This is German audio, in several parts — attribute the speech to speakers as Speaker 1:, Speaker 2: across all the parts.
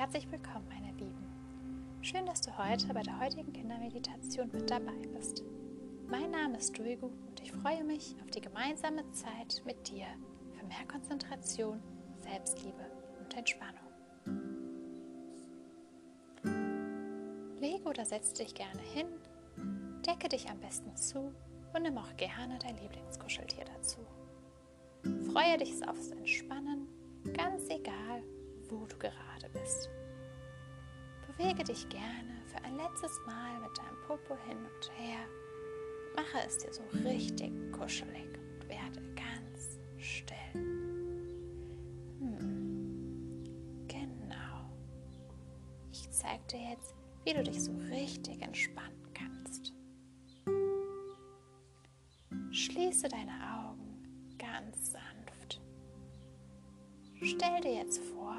Speaker 1: herzlich willkommen, meine Lieben. Schön, dass du heute bei der heutigen Kindermeditation mit dabei bist. Mein Name ist Duigu und ich freue mich auf die gemeinsame Zeit mit dir für mehr Konzentration, Selbstliebe und Entspannung. Lege oder setz dich gerne hin, decke dich am besten zu und nimm auch gerne dein Lieblingskuscheltier dazu. Freue dich aufs Entspannen, ganz egal, gerade bist. Bewege dich gerne für ein letztes Mal mit deinem Popo hin und her. Mache es dir so richtig kuschelig und werde ganz still. Hm. Genau. Ich zeige dir jetzt, wie du dich so richtig entspannen kannst. Schließe deine Augen ganz sanft. Stell dir jetzt vor,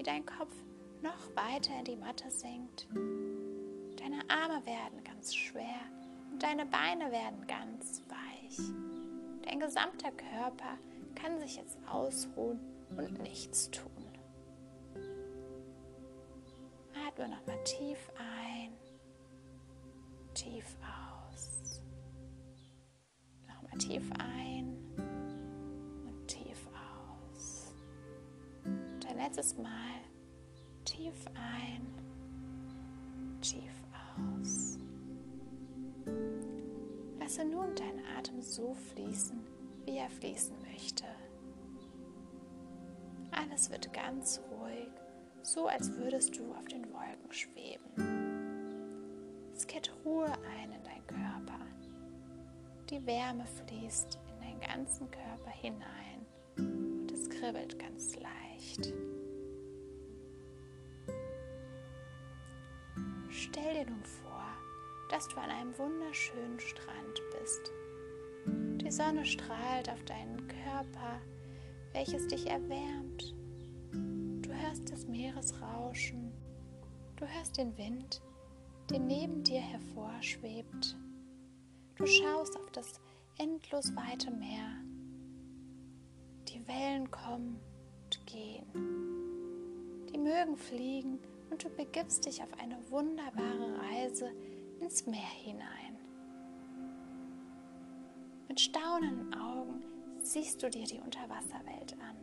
Speaker 1: wie dein Kopf noch weiter in die Matte sinkt. Deine Arme werden ganz schwer und deine Beine werden ganz weich. Dein gesamter Körper kann sich jetzt ausruhen und nichts tun. Atme nochmal tief ein, tief aus. Nochmal tief ein letztes Mal tief ein, tief aus. Lasse nun deinen Atem so fließen, wie er fließen möchte. Alles wird ganz ruhig, so als würdest du auf den Wolken schweben. Es kehrt Ruhe ein in deinen Körper. Die Wärme fließt in deinen ganzen Körper hinein kribbelt ganz leicht. Stell dir nun vor, dass du an einem wunderschönen Strand bist. Die Sonne strahlt auf deinen Körper, welches dich erwärmt. Du hörst das Meeresrauschen, du hörst den Wind, der neben dir hervorschwebt. Du schaust auf das endlos weite Meer. Die Wellen kommen und gehen. Die Mögen fliegen und du begibst dich auf eine wunderbare Reise ins Meer hinein. Mit staunenden Augen siehst du dir die Unterwasserwelt an.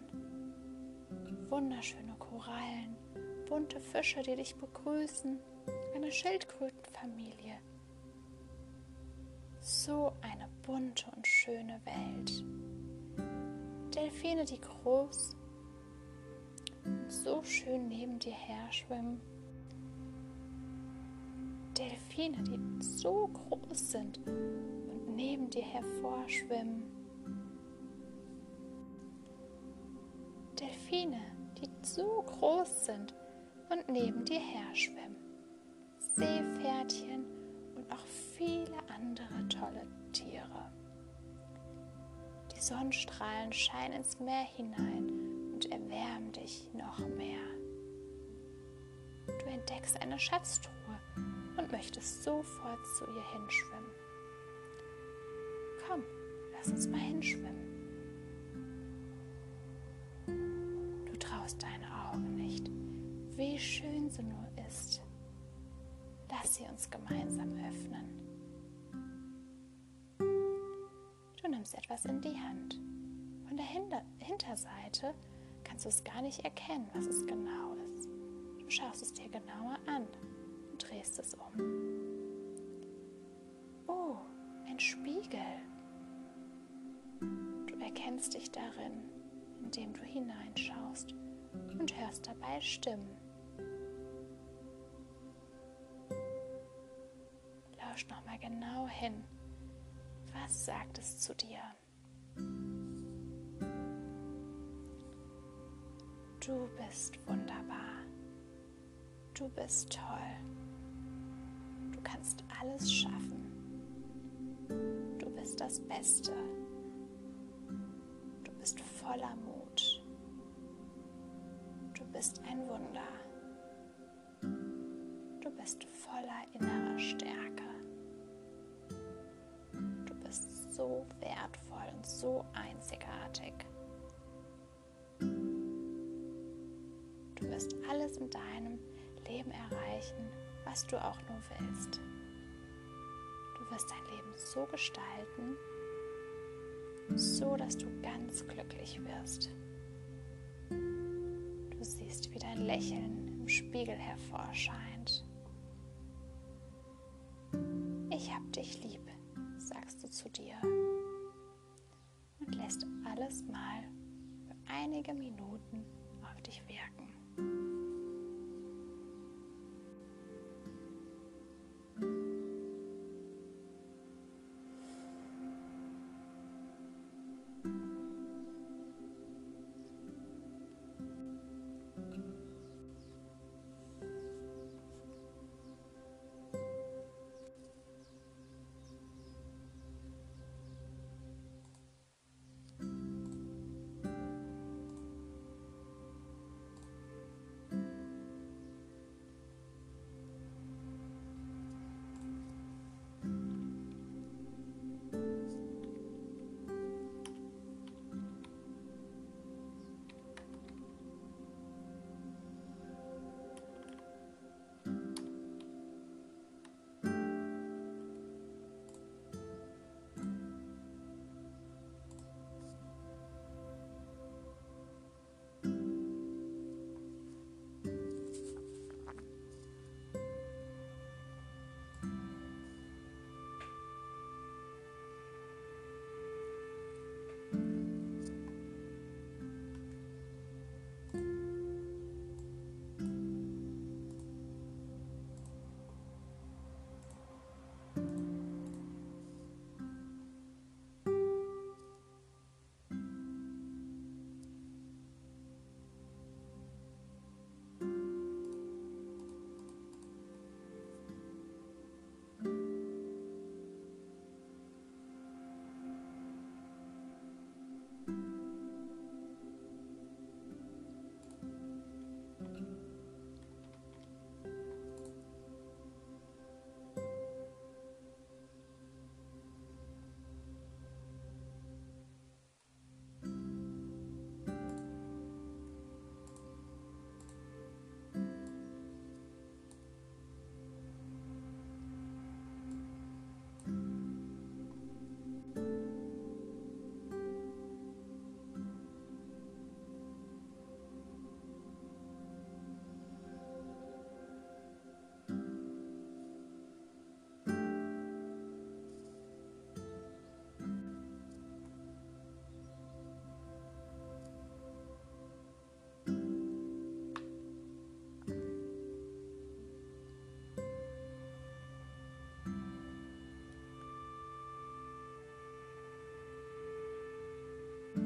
Speaker 1: Wunderschöne Korallen, bunte Fische, die dich begrüßen, eine Schildkrötenfamilie. So eine bunte und schöne Welt. Delfine, die groß so schön neben dir her schwimmen. Delfine, die so groß sind und neben dir hervorschwimmen. Delfine, die so groß sind und neben dir her schwimmen. Seepferdchen und auch viele andere tolle Tiere. Die Sonnenstrahlen scheinen ins Meer hinein und erwärmen dich noch mehr. Du entdeckst eine Schatztruhe und möchtest sofort zu ihr hinschwimmen. Komm, lass uns mal hinschwimmen. Du traust deine Augen nicht, wie schön sie nur ist. Lass sie uns gemeinsam öffnen. Nimmst etwas in die Hand. Von der Hinter Hinterseite kannst du es gar nicht erkennen, was es genau ist. Du schaust es dir genauer an und drehst es um. Oh, ein Spiegel. Du erkennst dich darin, indem du hineinschaust und hörst dabei Stimmen. Lausch nochmal genau hin. Was sagt es zu dir? Du bist wunderbar. Du bist toll. Du kannst alles schaffen. Du bist das Beste. Du bist voller Mut. Du bist ein Wunder. Du bist voller innerer Stärke. So wertvoll und so einzigartig. Du wirst alles in deinem Leben erreichen, was du auch nur willst. Du wirst dein Leben so gestalten, so dass du ganz glücklich wirst. Du siehst, wie dein Lächeln im Spiegel hervorscheint. Ich hab dich lieb, zu dir und lässt alles mal für einige Minuten auf dich wirken.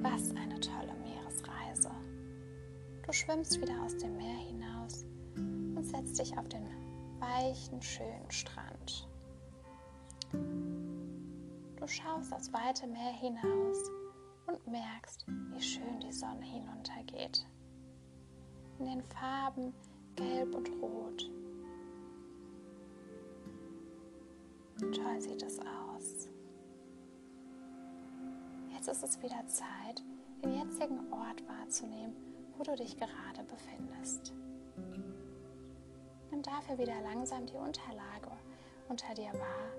Speaker 1: Was eine tolle Meeresreise. Du schwimmst wieder aus dem Meer hinaus und setzt dich auf den weichen, schönen Strand. Du schaust aufs weite Meer hinaus und merkst, wie schön die Sonne hinuntergeht. In den Farben Gelb und Rot. Toll sieht es aus. Jetzt ist es wieder Zeit, den jetzigen Ort wahrzunehmen, wo du dich gerade befindest. Nimm dafür wieder langsam die Unterlage unter dir wahr.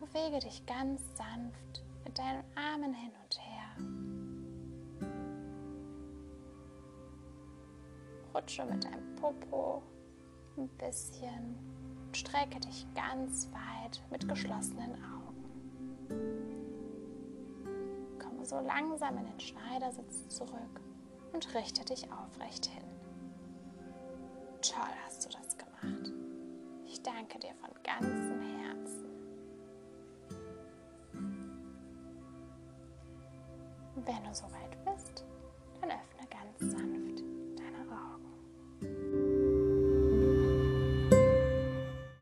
Speaker 1: Bewege dich ganz sanft mit deinen Armen hin und her. Rutsche mit deinem Popo ein bisschen und strecke dich ganz weit mit geschlossenen Augen. So langsam in den Schneidersitz zurück und richte dich aufrecht hin. Toll hast du das gemacht. Ich danke dir von ganzem Herzen. Wenn du soweit